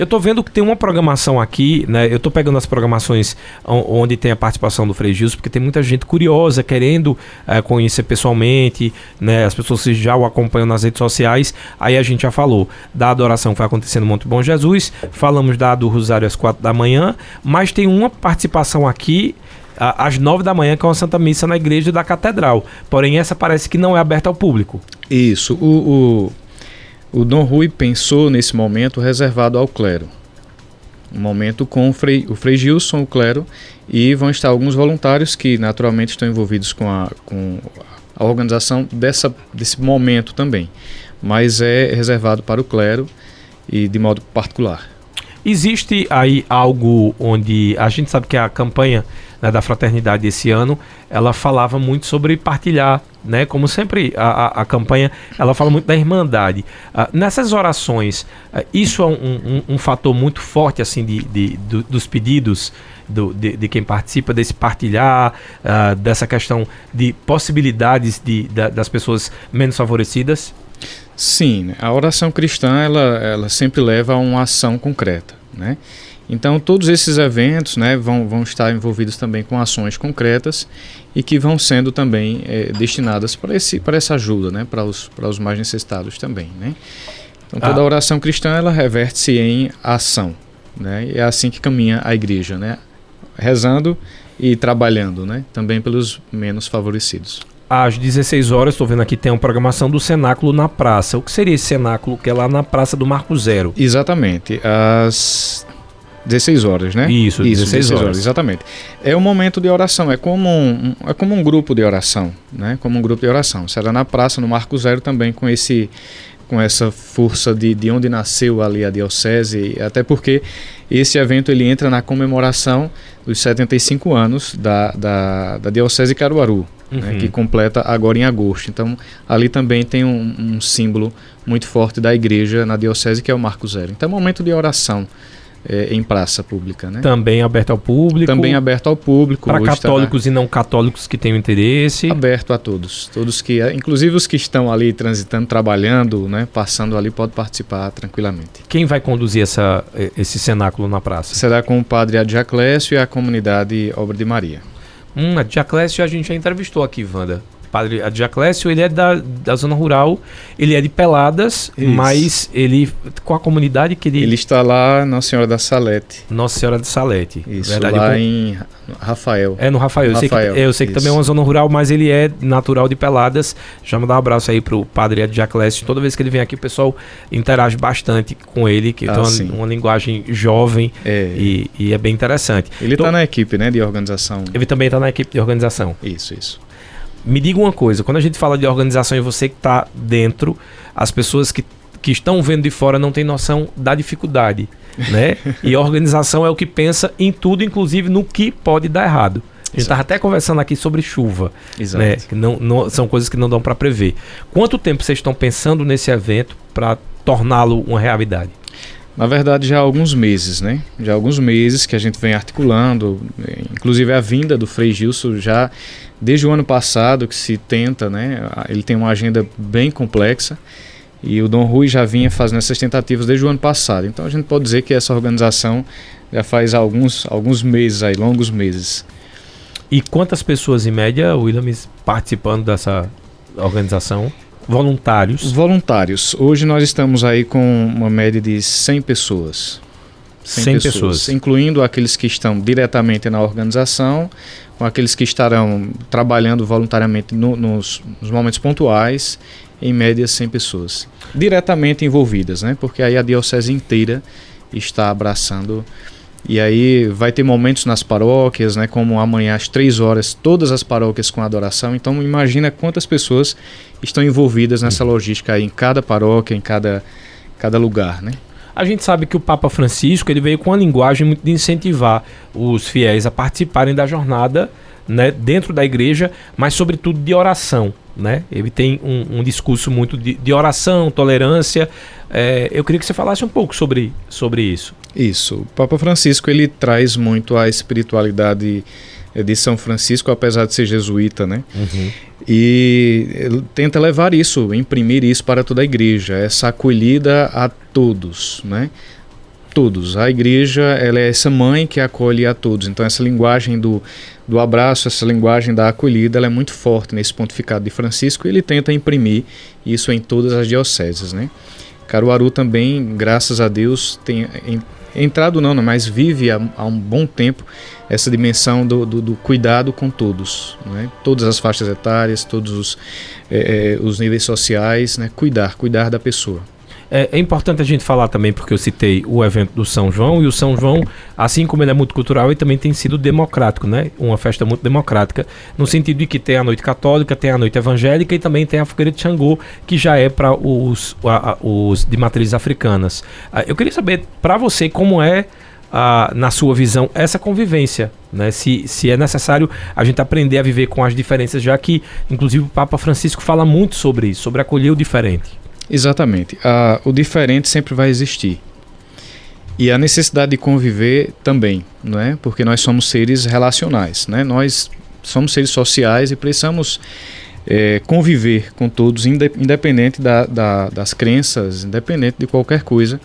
Eu tô vendo que tem uma programação aqui, né? Eu tô pegando as programações onde tem a participação do Frei Gilson, porque tem muita gente curiosa, querendo é, conhecer pessoalmente, né? As pessoas já o acompanham nas redes sociais. Aí a gente já falou da adoração que vai acontecer no Monte Bom Jesus, falamos da do Rosário às quatro da manhã, mas tem uma participação aqui às nove da manhã, que é uma Santa Missa na igreja da Catedral. Porém, essa parece que não é aberta ao público. Isso. O, o, o Dom Rui pensou nesse momento reservado ao clero. Um momento com o Frei, o Frei Gilson, o clero, e vão estar alguns voluntários que naturalmente estão envolvidos com a, com a organização dessa, desse momento também. Mas é reservado para o clero e de modo particular. Existe aí algo onde a gente sabe que a campanha né, da fraternidade esse ano ela falava muito sobre partilhar, né? Como sempre a, a, a campanha ela fala muito da irmandade. Uh, nessas orações, uh, isso é um, um, um, fator muito forte assim de, de, dos pedidos do, de, de, quem participa desse partilhar, uh, dessa questão de possibilidades de, das pessoas menos favorecidas. Sim, né? a oração cristã ela, ela sempre leva a uma ação concreta, né? Então todos esses eventos, né, vão, vão estar envolvidos também com ações concretas e que vão sendo também é, destinadas para esse para essa ajuda, né, para os para os mais necessitados também, né? Então toda ah. oração cristã ela reverte-se em ação, né? E é assim que caminha a igreja, né? Rezando e trabalhando, né? Também pelos menos favorecidos às 16 horas, estou vendo aqui, tem uma programação do Cenáculo na Praça. O que seria esse Cenáculo que é lá na Praça do Marco Zero? Exatamente. Às 16 horas, né? Isso, Isso 16, 16 horas. horas. Exatamente. É um momento de oração, é como um, é como um grupo de oração, né? Como um grupo de oração. Será na praça, no Marco Zero também, com esse com essa força de, de onde nasceu ali a diocese, até porque esse evento ele entra na comemoração dos 75 anos da, da, da diocese Caruaru, uhum. né, que completa agora em agosto. Então, ali também tem um, um, símbolo muito forte da igreja na diocese, que é o Marco Zero. Então, é um momento de oração. É, em praça pública, né? Também aberto ao público. Também aberto ao público. Para católicos e não católicos que tenham interesse. Aberto a todos, todos que, inclusive os que estão ali transitando, trabalhando, né, passando ali, podem participar tranquilamente. Quem vai conduzir essa, esse cenáculo na praça? Será com o padre Adjaclésio e a comunidade Obra de Maria. Hum, a Diaclésio a gente já entrevistou aqui, Wanda. Padre Diaclésio, ele é da, da zona rural, ele é de Peladas, Isso. mas ele, com a comunidade que ele... Ele está lá Nossa Senhora da Salete. Nossa Senhora da Salete. Isso, verdade, lá com... em Rafael. É, no Rafael. Eu sei que, eu sei que também é uma zona rural, mas ele é natural de Peladas. Já mandar um abraço aí pro Padre Diaclésio. Toda vez que ele vem aqui, o pessoal interage bastante com ele, que ah, tem uma, uma, linguagem jovem é. E, e, é bem interessante. Ele está então, na equipe, né, de organização. Ele também está na equipe de organização. Isso, isso. Me diga uma coisa, quando a gente fala de organização e você que está dentro, as pessoas que, que estão vendo de fora não têm noção da dificuldade, <laughs> né? e a organização é o que pensa em tudo, inclusive no que pode dar errado. A gente estava até conversando aqui sobre chuva, Exato. né? Que não, não, são coisas que não dão para prever. Quanto tempo vocês estão pensando nesse evento para torná-lo uma realidade? Na verdade, já há alguns meses, né? Já há alguns meses que a gente vem articulando, inclusive a vinda do Frei Gilson já desde o ano passado que se tenta, né? Ele tem uma agenda bem complexa e o Dom Rui já vinha fazendo essas tentativas desde o ano passado. Então a gente pode dizer que essa organização já faz alguns, alguns meses aí, longos meses. E quantas pessoas em média, Williams, participando dessa organização? Voluntários? Voluntários. Hoje nós estamos aí com uma média de 100 pessoas. 100, 100 pessoas, pessoas, incluindo aqueles que estão diretamente na organização, com aqueles que estarão trabalhando voluntariamente no, nos, nos, momentos pontuais, em média 100 pessoas. Diretamente envolvidas, né? porque aí a diocese inteira está abraçando e aí vai ter momentos nas paróquias, né, como amanhã às três horas, todas as paróquias com adoração. Então imagina quantas pessoas estão envolvidas nessa logística aí em cada paróquia, em cada, cada lugar, né? A gente sabe que o Papa Francisco ele veio com uma linguagem muito de incentivar os fiéis a participarem da jornada né, dentro da igreja, mas sobretudo de oração. Né? Ele tem um, um discurso muito de, de oração, tolerância. É, eu queria que você falasse um pouco sobre, sobre isso. Isso. O Papa Francisco ele traz muito a espiritualidade de São Francisco, apesar de ser jesuíta, né? Uhum. E tenta levar isso, imprimir isso para toda a igreja, essa acolhida a todos, né? Todos. A igreja ela é essa mãe que acolhe a todos. Então essa linguagem do, do abraço, essa linguagem da acolhida, ela é muito forte nesse pontificado de Francisco e ele tenta imprimir isso em todas as dioceses, né? Caruaru também, graças a Deus, tem entrado não, mas vive há, há um bom tempo essa dimensão do, do, do cuidado com todos, né? todas as faixas etárias, todos os, é, os níveis sociais, né? cuidar, cuidar da pessoa. É, é, importante a gente falar também, porque eu citei o evento do São João, e o São João, assim como ele é multicultural, ele também tem sido democrático, né? Uma festa muito democrática, no sentido de que tem a noite católica, tem a noite evangélica e também tem a fogueira de Xangô, que já é para os, os de matrizes africanas. Ah, eu queria saber, para você, como é ah, na sua visão, essa convivência? Né? Se, se é necessário a gente aprender a viver com as diferenças, já que, inclusive, o Papa Francisco fala muito sobre isso, sobre acolher o diferente. Exatamente. Ah, o diferente sempre vai existir. E a necessidade de conviver também, não é? Porque nós somos seres relacionais, né? Nós somos seres sociais e precisamos é, conviver com todos, independente da, da, das crenças, independente de qualquer coisa.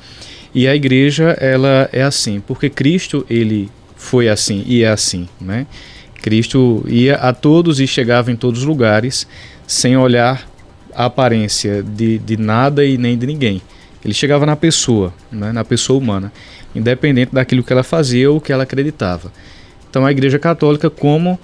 E a igreja, ela é assim, porque Cristo, ele foi assim e é assim, né? Cristo ia a todos e chegava em todos os lugares sem olhar a aparência de, de nada e nem de ninguém. Ele chegava na pessoa, né, na pessoa humana, independente daquilo que ela fazia ou que ela acreditava. Então a Igreja Católica, como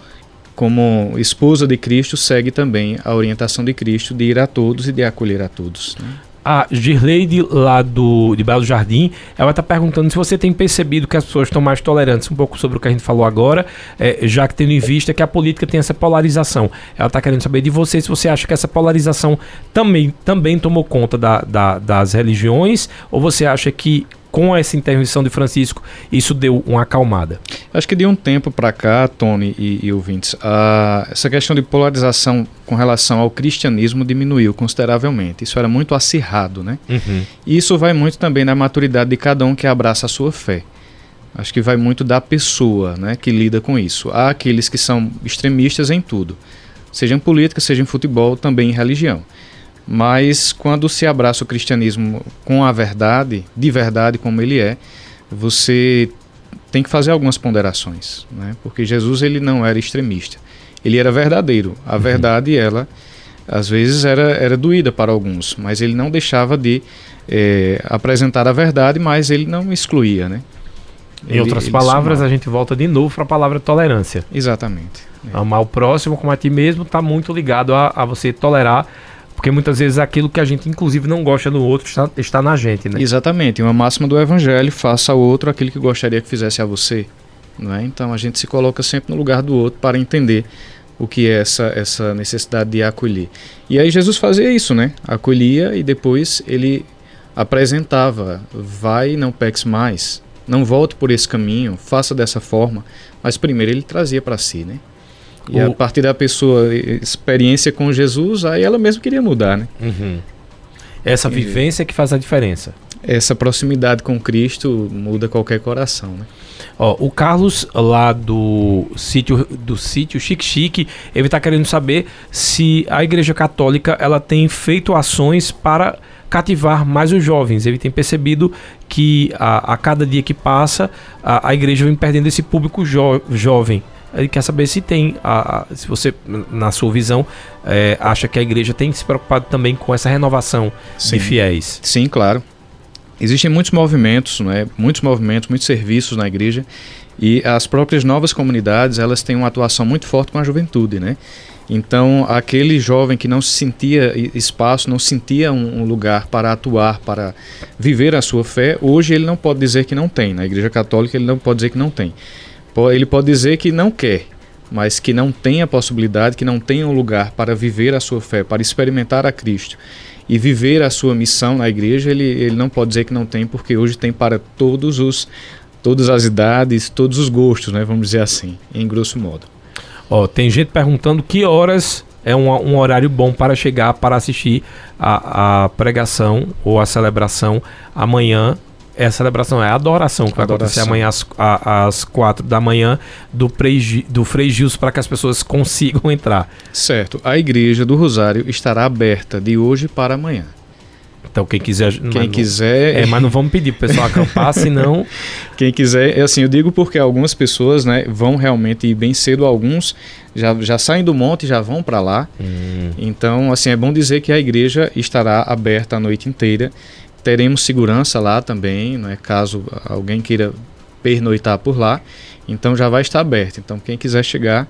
como esposa de Cristo, segue também a orientação de Cristo de ir a todos e de acolher a todos. Né? A Girleide lá do, de Belo Jardim, ela está perguntando se você tem percebido que as pessoas estão mais tolerantes, um pouco sobre o que a gente falou agora, é, já que tendo em vista que a política tem essa polarização. Ela está querendo saber de você se você acha que essa polarização também, também tomou conta da, da, das religiões, ou você acha que com essa intervenção de Francisco, isso deu uma acalmada? Acho que de um tempo para cá, Tony e, e ouvintes, a, essa questão de polarização com relação ao cristianismo diminuiu consideravelmente. Isso era muito acirrado, né? Uhum. E isso vai muito também na maturidade de cada um que abraça a sua fé. Acho que vai muito da pessoa né, que lida com isso. Há aqueles que são extremistas em tudo, seja em política, seja em futebol, também em religião. Mas quando se abraça o cristianismo com a verdade, de verdade como ele é, você tem que fazer algumas ponderações, né? Porque Jesus ele não era extremista, ele era verdadeiro. A uhum. verdade ela às vezes era, era doída para alguns, mas ele não deixava de é, apresentar a verdade, mas ele não excluía, né? Em ele, outras ele palavras, sumava. a gente volta de novo para a palavra tolerância. Exatamente. É. Amar o próximo como a ti mesmo está muito ligado a, a você tolerar porque muitas vezes aquilo que a gente, inclusive, não gosta no outro está, está na gente, né? Exatamente. Uma máxima do Evangelho: faça ao outro aquilo que gostaria que fizesse a você. Não é? Então a gente se coloca sempre no lugar do outro para entender o que é essa, essa necessidade de acolher. E aí Jesus fazia isso, né? Acolhia e depois ele apresentava: vai, não peques mais, não volte por esse caminho, faça dessa forma. Mas primeiro ele trazia para si, né? E o... a partir da pessoa, experiência com Jesus, aí ela mesmo queria mudar, né? Uhum. Essa vivência que faz a diferença. Essa proximidade com Cristo muda qualquer coração, né? Ó, o Carlos lá do sítio do sítio Chique Chique, ele está querendo saber se a Igreja Católica ela tem feito ações para cativar mais os jovens. Ele tem percebido que a, a cada dia que passa a, a igreja vem perdendo esse público jo jovem. Ele quer saber se tem, a, a, se você, na sua visão, é, acha que a igreja tem se preocupado também com essa renovação Sim. de fiéis. Sim, claro. Existem muitos movimentos, né, muitos movimentos, muitos serviços na igreja e as próprias novas comunidades elas têm uma atuação muito forte com a juventude, né? Então, aquele jovem que não sentia espaço, não sentia um, lugar para atuar, para viver a sua fé, hoje ele não pode dizer que não tem. Na Igreja Católica, ele não pode dizer que não tem. Ele pode dizer que não quer, mas que não tem a possibilidade, que não tem um lugar para viver a sua fé, para experimentar a Cristo e viver a sua missão na igreja, ele, ele não pode dizer que não tem, porque hoje tem para todos os todas as idades, todos os gostos, né, vamos dizer assim, em grosso modo. Ó, tem gente perguntando que horas é um, um horário bom para chegar para assistir a, a pregação ou a celebração amanhã é a celebração, é a adoração que vai adoração. acontecer amanhã às, às quatro da manhã do, Frei, do Frei Gilson para que as pessoas <laughs> consigam entrar. Certo. A igreja do Rosário estará aberta de hoje para amanhã. Então quem quiser, quem quiser, é, mas não vamos pedir para o pessoal acampar, <laughs> senão quem quiser, é assim, eu digo porque algumas pessoas, né, vão realmente ir bem cedo, alguns já, já saem do monte e já vão para lá. Hum. Então, assim, é bom dizer que a igreja estará aberta a noite inteira teremos segurança lá também, não é caso alguém queira pernoitar por lá. Então já vai estar aberto. Então quem quiser chegar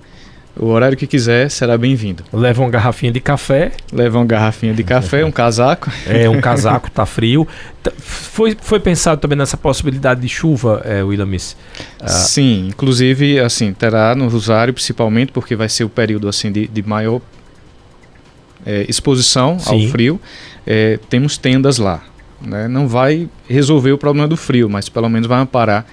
O horário que quiser será bem-vindo. Leva uma garrafinha de café. Leva uma garrafinha de café, um casaco. É, um <laughs> casaco, tá frio. Foi, foi pensado também nessa possibilidade de chuva, é, Williams? Ah. Sim, inclusive, assim, terá no Rosário, principalmente, porque vai ser o período assim de, de maior é, exposição Sim. ao frio. É, temos tendas lá. Né? Não vai resolver o problema do frio, mas pelo menos vai amparar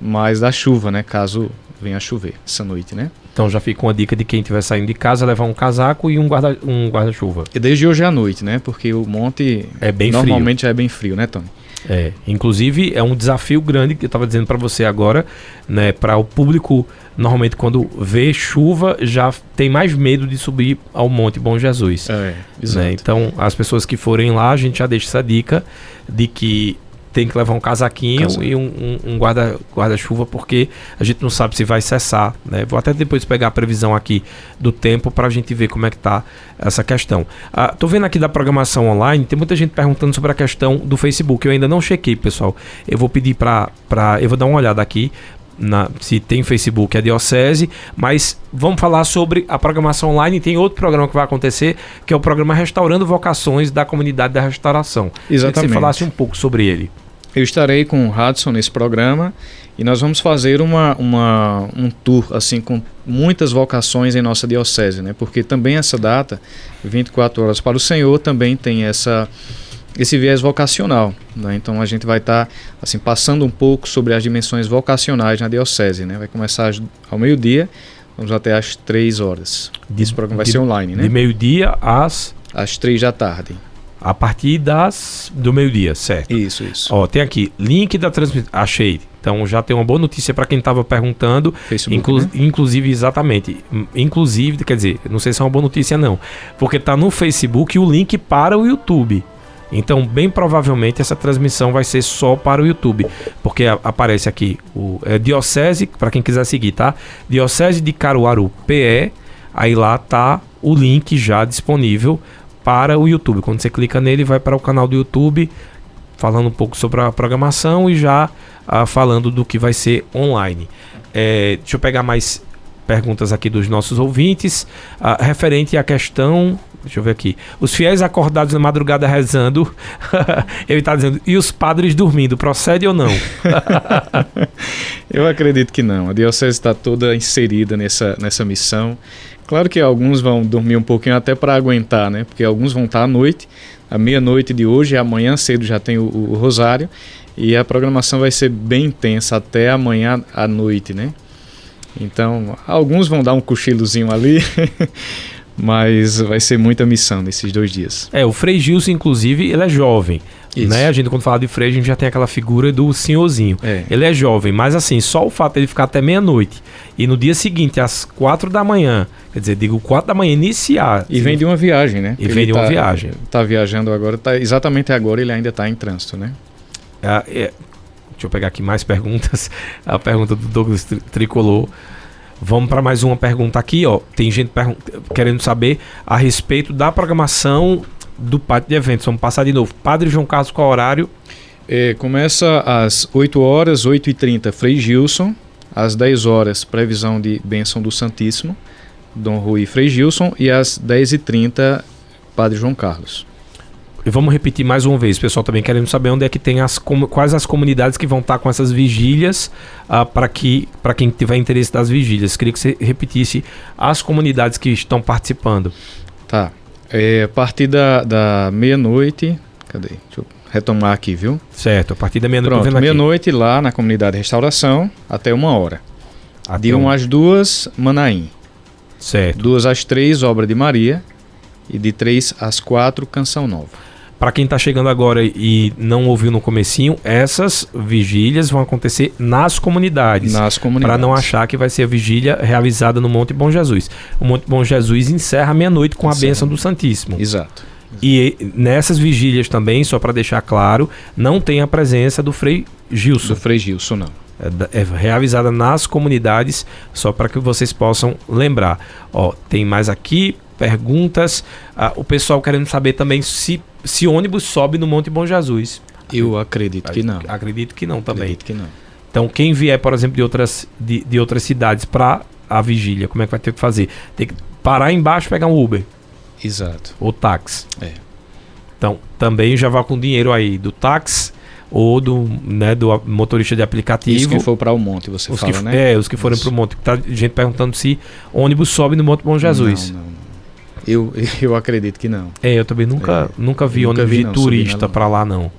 mais da chuva, né? Caso venha chover essa noite, né? Então já fica uma dica de quem estiver saindo de casa levar um casaco e um guarda um guarda-chuva. E desde hoje à noite, né? Porque o monte é bem normalmente frio. é bem frio, né, Tony? É, inclusive é um desafio grande que eu estava dizendo para você agora, né, para o público normalmente quando vê chuva já tem mais medo de subir ao Monte Bom Jesus. É. Né? Então as pessoas que forem lá, a gente já deixa essa dica de que tem que levar um casaquinho e um, um, um guarda, guarda-chuva, porque a gente não sabe se vai cessar. Né? Vou até depois pegar a previsão aqui do tempo para a gente ver como é que está essa questão. Ah, tô vendo aqui da programação online, tem muita gente perguntando sobre a questão do Facebook. Eu ainda não chequei, pessoal. Eu vou pedir para. Eu vou dar uma olhada aqui na, se tem Facebook é Diocese, mas vamos falar sobre a programação online. Tem outro programa que vai acontecer, que é o programa Restaurando Vocações da Comunidade da Restauração. Exatamente. Que você falasse um pouco sobre ele. Eu estarei com o Hudson nesse programa e nós vamos fazer uma, uma, um tour assim com muitas vocações em nossa diocese, né? Porque também essa data, 24 horas para o Senhor, também tem essa esse viés vocacional. Né? Então a gente vai estar tá, assim passando um pouco sobre as dimensões vocacionais na diocese. Né? Vai começar ao meio-dia, vamos até às três horas. Esse programa vai de, ser online, né? De meio-dia às às três da tarde. A partir das do meio-dia, certo? Isso, isso. Ó, tem aqui link da transmissão. Achei. Então já tem uma boa notícia para quem estava perguntando. Facebook, inclu né? Inclusive, exatamente. Inclusive, quer dizer, não sei se é uma boa notícia não, porque está no Facebook o link para o YouTube. Então, bem provavelmente essa transmissão vai ser só para o YouTube, porque a, aparece aqui o é Diocese, para quem quiser seguir, tá? Diocese de Caruaru PE, aí lá tá o link já disponível para o YouTube. Quando você clica nele, vai para o canal do YouTube, falando um pouco sobre a programação e já ah, falando do que vai ser online. É, deixa eu pegar mais perguntas aqui dos nossos ouvintes, ah, referente à questão Deixa eu ver aqui. Os fiéis acordados na madrugada rezando. <laughs> Ele está dizendo, e os padres dormindo, procede ou não? <laughs> eu acredito que não. A diocese está toda inserida nessa, nessa missão. Claro que alguns vão dormir um pouquinho até para aguentar, né? Porque alguns vão estar à noite, à meia-noite de hoje, amanhã cedo já tem o, o, rosário. E a programação vai ser bem intensa até amanhã à noite, né? Então, alguns vão dar um cochilozinho ali, <laughs> mas vai ser muita missão nesses dois dias. É, o Frei Gilson, inclusive, ele é jovem. Né? A gente, quando fala de Frei, a gente já tem aquela figura do senhorzinho. É. Ele é jovem, mas assim, só o fato de ele ficar até meia-noite e no dia seguinte, às quatro da manhã, quer dizer, digo quatro da manhã, iniciar. E vem de uma viagem, né? E vem de uma tá, viagem. Tá viajando agora, tá, exatamente agora ele ainda está em trânsito, né? É, é, deixa eu pegar aqui mais perguntas. A pergunta do Douglas Tricolor. Vamos para mais uma pergunta aqui, ó. Tem gente querendo saber a respeito da programação do pátio de eventos. Vamos passar de novo. Padre João Carlos, qual horário? É, começa às 8 horas, 8h30, Frei Gilson. Às 10 horas, previsão de bênção do Santíssimo, Dom Rui Frei Gilson. E às 10h30, Padre João Carlos. E vamos repetir mais uma vez, pessoal também querendo saber onde é que tem as quais as comunidades que vão estar com essas vigílias uh, para que para quem tiver interesse das vigílias. Queria que você repetisse as comunidades que estão participando. Tá. É, a partir da, da meia-noite, cadê? Deixa eu retomar aqui, viu? Certo, a partir da meia-noite. meia-noite lá na comunidade Restauração até uma hora. Até de 1 um às duas, Manaim. Certo. Duas às três, Obra de Maria. E de três às quatro, Canção Nova. Para quem está chegando agora e não ouviu no comecinho, essas vigílias vão acontecer nas comunidades. Nas comunidades. Para não achar que vai ser a vigília realizada no Monte Bom Jesus. O Monte Bom Jesus encerra meia-noite com a bênção do Santíssimo. Exato. E nessas vigílias também, só para deixar claro, não tem a presença do Frei Gilson. Do Frei Gilson, não. É, é realizada nas comunidades, só para que vocês possam lembrar. Ó, tem mais aqui perguntas. Ah, o pessoal querendo saber também se, se ônibus sobe no Monte Bom Jesus. Eu acredito que não. Acredito que não também. Acredito que não. Então, quem vier, por exemplo, de outras, de, de outras cidades para a vigília? Como é que vai ter que fazer? Tem que parar embaixo e pegar um Uber Exato. ou táxi. É. Então, também já vá com dinheiro aí do táxi ou do, né, do motorista de aplicativo. Isso que for para o monte, você os fala, que, né? É, os que forem Isso. pro monte. Tá gente perguntando se ônibus sobe no Monte Bom Jesus. Não, não, não. Eu, <laughs> eu acredito que não. É, eu também nunca, nunca vi Nunca ônibus vi, de turista pra lá, não.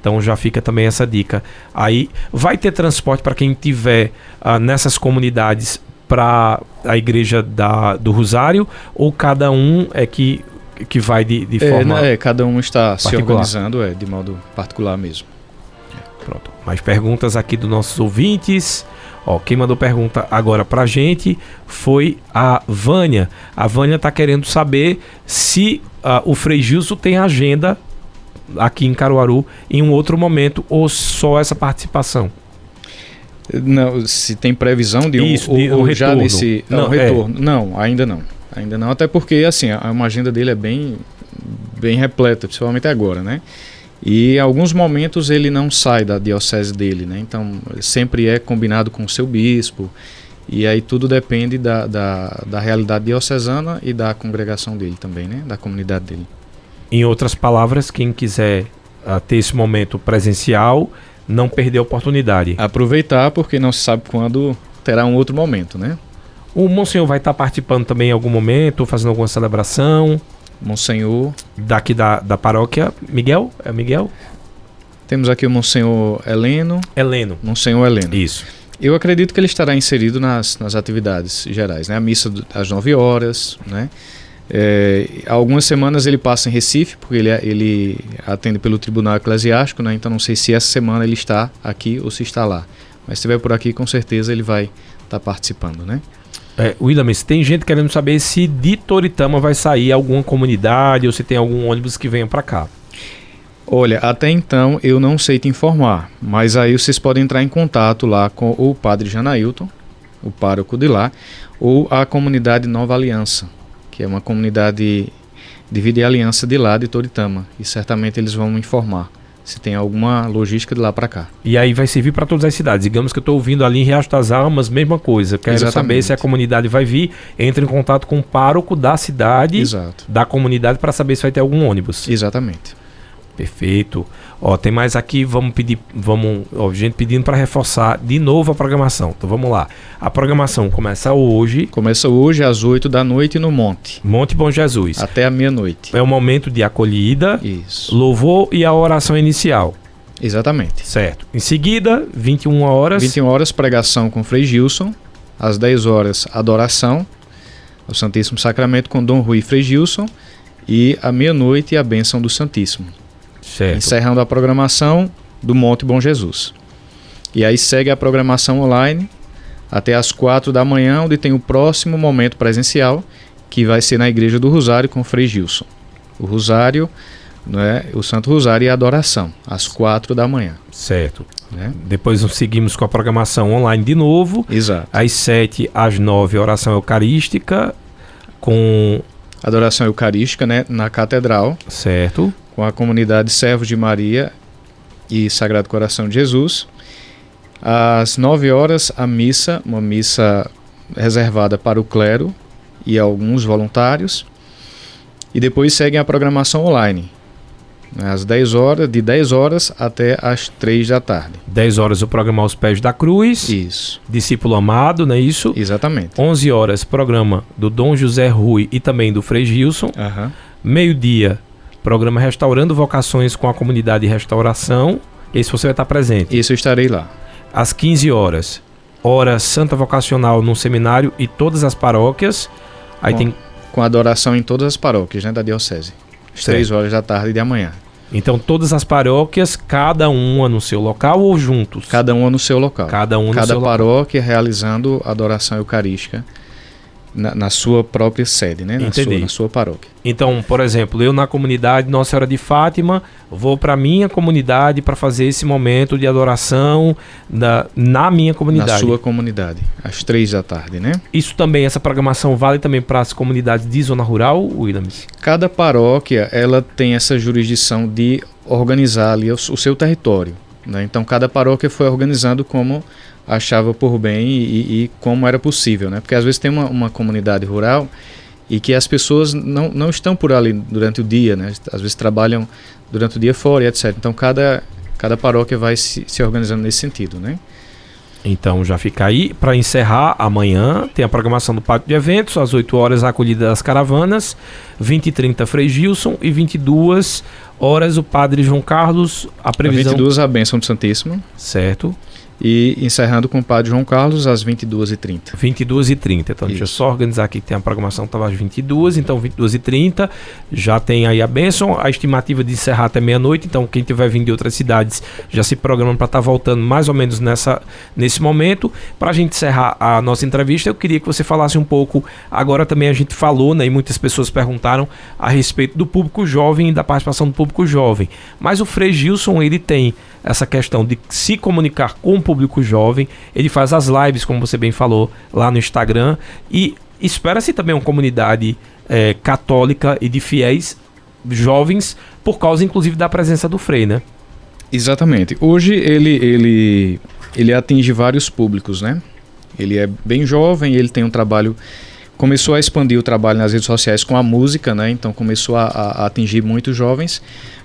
Então já fica também essa dica. Aí vai ter transporte para quem tiver ah, nessas comunidades para a igreja da, do Rosário ou cada um é que, que vai de, de É, forma. né, é, cada um está se particular. organizando é, de modo particular mesmo. Pronto. Mais perguntas aqui dos nossos ouvintes. Ó, quem mandou pergunta agora pra gente foi a Vânia. A Vânia tá querendo saber se ah, o Frei Gilson tem agenda aqui em Caruaru em um outro momento ou só essa participação. Não, se tem previsão de um, Isso, ou, de um já retorno. desse Não, não, é. retorno. Não, ainda não. Ainda não, até porque assim, a, uma agenda dele é bem bem repleta, principalmente agora, né? E em alguns momentos ele não sai da diocese dele, né? Então sempre é combinado com o seu bispo. E aí tudo depende da, da, da realidade diocesana e da congregação dele também, né? Da comunidade dele. Em outras palavras, quem quiser ah, ter esse momento presencial, não perder a oportunidade. Aproveitar porque não se sabe quando terá um outro momento, né? O Monsenhor vai estar participando também em algum momento, fazendo alguma celebração Monsenhor daqui da, da paróquia. Miguel? É Miguel? Temos aqui o Monsenhor Heleno. Heleno. Monsenhor Heleno. Isso. Eu acredito que ele estará inserido nas, nas atividades gerais, né? A missa do- às 9 horas, né? É, algumas semanas ele passa em Recife, porque ele, ele atende pelo Tribunal Eclesiástico, né? Então não sei se essa semana ele está aqui ou se está lá. Mas se estiver por aqui, com certeza ele vai estar participando, né? É, Williams, tem gente querendo saber se de Toritama vai sair alguma comunidade ou se tem algum ônibus que venha pra cá. Olha, até então eu não sei te informar, mas aí vocês podem entrar em contato lá com o Padre Janailton, o pároco de lá, ou a comunidade Nova Aliança, que é uma comunidade de vida e aliança de lá de Toritama, e certamente eles vão me informar se tem alguma logística de lá para cá. E aí vai servir pra todas as cidades. Digamos que eu tô ouvindo ali em Riacho das Almas, mesma coisa. Quero saber Exatamente. se a comunidade vai vir. Entre em contato com o pároco da cidade, Exato. da comunidade, pra saber se vai ter algum ônibus. Exatamente. Perfeito. Ó, tem mais aqui, vamos pedir, vamos, ó, gente pedindo para reforçar de novo a programação. Então vamos lá. A programação começa hoje, Começa hoje às 8 da noite no Monte, Monte Bom Jesus. até a meia-noite. É o momento de acolhida, Isso. louvor e a oração inicial, Exatamente. certo? Em seguida, 21 horas, 21 horas, pregação com Frei Gilson. Às 10 horas, adoração ao Santíssimo Sacramento com Dom Rui Frei Gilson. E à meia-noite, a bênção do Santíssimo. Certo? Encerrando a programação do Monte Bom Jesus. E aí segue a programação online até às 4 da manhã, onde tem o próximo momento presencial, que vai ser na Igreja do Rosário com Frei Gilson. O Rosário, né, o Santo Rosário e a adoração, às 4 da manhã. Certo. Né? Depois nós seguimos com a programação online de novo. Exato. Às 7 às 9, oração eucarística com Adoração Eucarística né, na Catedral. certo? Com a comunidade Servos de Maria e Sagrado Coração de Jesus. Às 9 horas, a missa, uma missa reservada para o clero e alguns voluntários. E depois seguem a programação online, né, às 10 horas, de 10 horas até às 3 da tarde. 10 horas o programa Aos Pés da Cruz, Isso, discípulo amado, não é isso? exatamente. 11 horas, programa do Dom José Rui e também do Frei Gilson. Aham. Meio-dia, programa Restaurando Vocações com a comunidade de restauração. Esse você vai estar presente. Isso eu estarei lá. Às 15 horas, hora Santa Vocacional no seminário e todas as paróquias. Aí Bom. tem. Com adoração em todas as paróquias né, da Diocese. Às Certo. 3 horas da tarde de amanhã. Então, todas as paróquias, cada uma no seu local ou juntos? Cada uma no seu local. Cada um no cada seu local. paróquia realizando adoração eucarística na, na sua própria sede, né? Na sua, na sua paróquia. Então, por exemplo, eu na comunidade Nossa Senhora de Fátima, vou para minha comunidade para fazer esse momento de adoração da, na minha comunidade. Na sua comunidade, às três da tarde, né? Isso também, essa programação vale também para as comunidades de zona rural, Williams? Cada paróquia ela tem essa jurisdição de organizar ali o, o seu território. Né? Então cada paróquia foi organizando como achava por bem e, e como era possível, né? Porque às vezes tem uma, uma, comunidade rural e que as pessoas não, não estão por ali durante o dia, né? Às vezes trabalham durante o dia fora etc. Então cada, cada paróquia vai se, se organizando nesse sentido, né? Então já fica aí. Para encerrar, amanhã tem a programação do Pátio de Eventos, às 8 horas a acolhida das caravanas, 20 e 30 Frei Gilson e 22 horas o Padre João Carlos. A previsão... 22 a bênção do Santíssimo. Certo. E encerrando com o Padre João Carlos às 22h30. 22h30. Então, Isso. deixa eu só organizar aqui que tem a programação estava às 22 então 22h30 já tem aí a bênção. A estimativa de encerrar até meia-noite. Então, quem tiver vindo de outras cidades já se programa para estar tá voltando mais ou menos nessa, nesse momento. Para a gente encerrar a nossa entrevista, eu queria que você falasse um pouco. Agora também a gente falou, né, e muitas pessoas perguntaram a respeito do público jovem e da participação do público jovem. Mas o Frei Gilson, ele tem essa questão de se comunicar com o público jovem. Ele faz as lives, como você bem falou, lá no Instagram. E espera-se também uma comunidade é, católica e de fiéis jovens, por causa inclusive da presença do Frei, né? Exatamente. Hoje ele, ele, ele atinge vários públicos, né? Ele é bem jovem, ele tem um trabalho começou a expandir o trabalho nas redes sociais com a música, né? Então começou a, a atingir muitos jovens,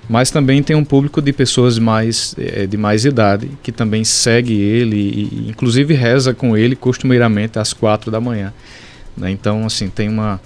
mas também tem um público de pessoas mais é, de mais idade que também segue ele e inclusive reza com ele costumeiramente às quatro da manhã. Né? Então assim tem uma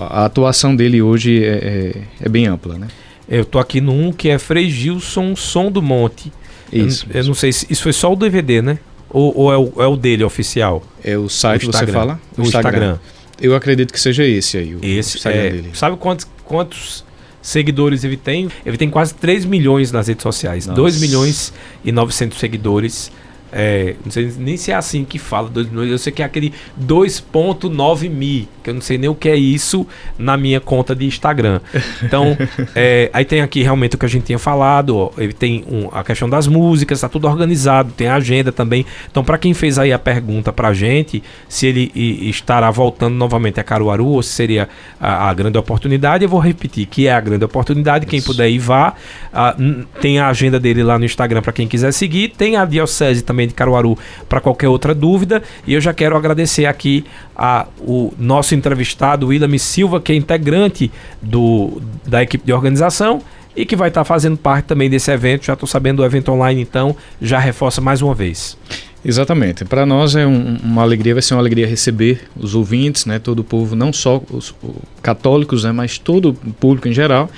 a atuação dele hoje é, é, é bem ampla, né? Eu tô aqui num que é Frei Gilson Som do Monte. Isso. Eu, eu não sei se isso foi só o DVD, né? Ou, ou é, o, é, o, dele oficial? É o site, o você fala? O, o Instagram. Instagram. Eu acredito que seja esse aí, o esse, Instagram é, dele. Sabe quantos, quantos seguidores ele tem? Ele tem quase 3 milhões nas redes sociais. Nossa. 2 milhões e 900 seguidores. É, não sei nem se é assim que fala 2 milhões. Eu sei que é aquele 2.9 mi, que eu não sei nem o que é isso na minha conta de Instagram. Então, <laughs> é, aí tem aqui realmente o que a gente tinha falado. Ó, ele tem um, a questão das músicas, tá tudo organizado, tem a agenda também. Então, para quem fez aí a pergunta pra gente, se ele e, estará voltando novamente a Caruaru ou se seria a, a, grande oportunidade, eu vou repetir que é a grande oportunidade. Quem puder ir, vá. Ah, tem a agenda dele lá no Instagram para quem quiser seguir. Tem a Diocese também também de Caruaru para qualquer outra dúvida. E eu já quero agradecer aqui a, o nosso entrevistado, William Silva, que é integrante do, da equipe de organização e que vai estar tá fazendo parte também desse evento. Já estou sabendo do evento online, então já reforça mais uma vez. Exatamente. Para nós é um, uma alegria, vai ser uma alegria receber os ouvintes, né, todo o povo, não só os, os católicos, né, mas todo o público em geral.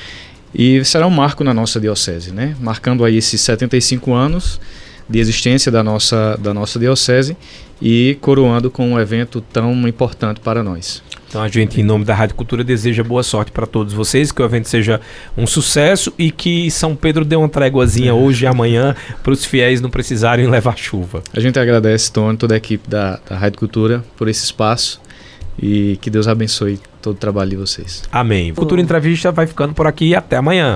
E será um marco na nossa diocese, né, marcando aí esses 75 anos de existência da nossa, da nossa diocese e coroando com um evento tão importante para nós. Então a gente, em nome da Rádio Cultura, deseja boa sorte para todos vocês, que o evento seja um sucesso e que São Pedro dê uma tréguazinha é. hoje e amanhã para os fiéis não precisarem <laughs> levar chuva. A gente agradece, Tony, toda a equipe da, da Rádio Cultura por esse espaço e que Deus abençoe todo o trabalho de vocês. Amém. Cultura Entrevista vai ficando por aqui e até amanhã.